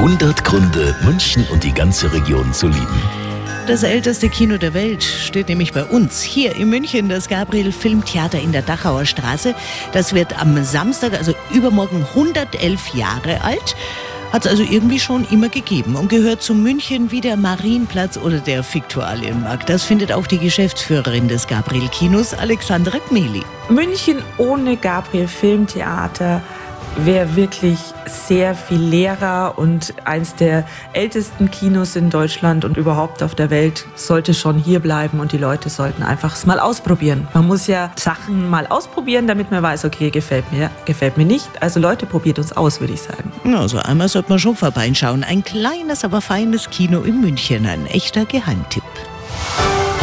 100 Gründe, München und die ganze Region zu lieben. Das älteste Kino der Welt steht nämlich bei uns hier in München, das Gabriel Filmtheater in der Dachauer Straße. Das wird am Samstag, also übermorgen 111 Jahre alt. Hat es also irgendwie schon immer gegeben und gehört zu München wie der Marienplatz oder der Viktualienmarkt. Das findet auch die Geschäftsführerin des Gabriel Kinos, Alexandra Gmeli. München ohne Gabriel Filmtheater wäre wirklich sehr viel leerer und eins der ältesten Kinos in Deutschland und überhaupt auf der Welt sollte schon hier bleiben und die Leute sollten einfach es mal ausprobieren. Man muss ja Sachen mal ausprobieren, damit man weiß, okay, gefällt mir, gefällt mir nicht. Also Leute, probiert uns aus, würde ich sagen. Also einmal sollte man schon vorbeischauen. Ein kleines, aber feines Kino in München, ein echter Geheimtipp.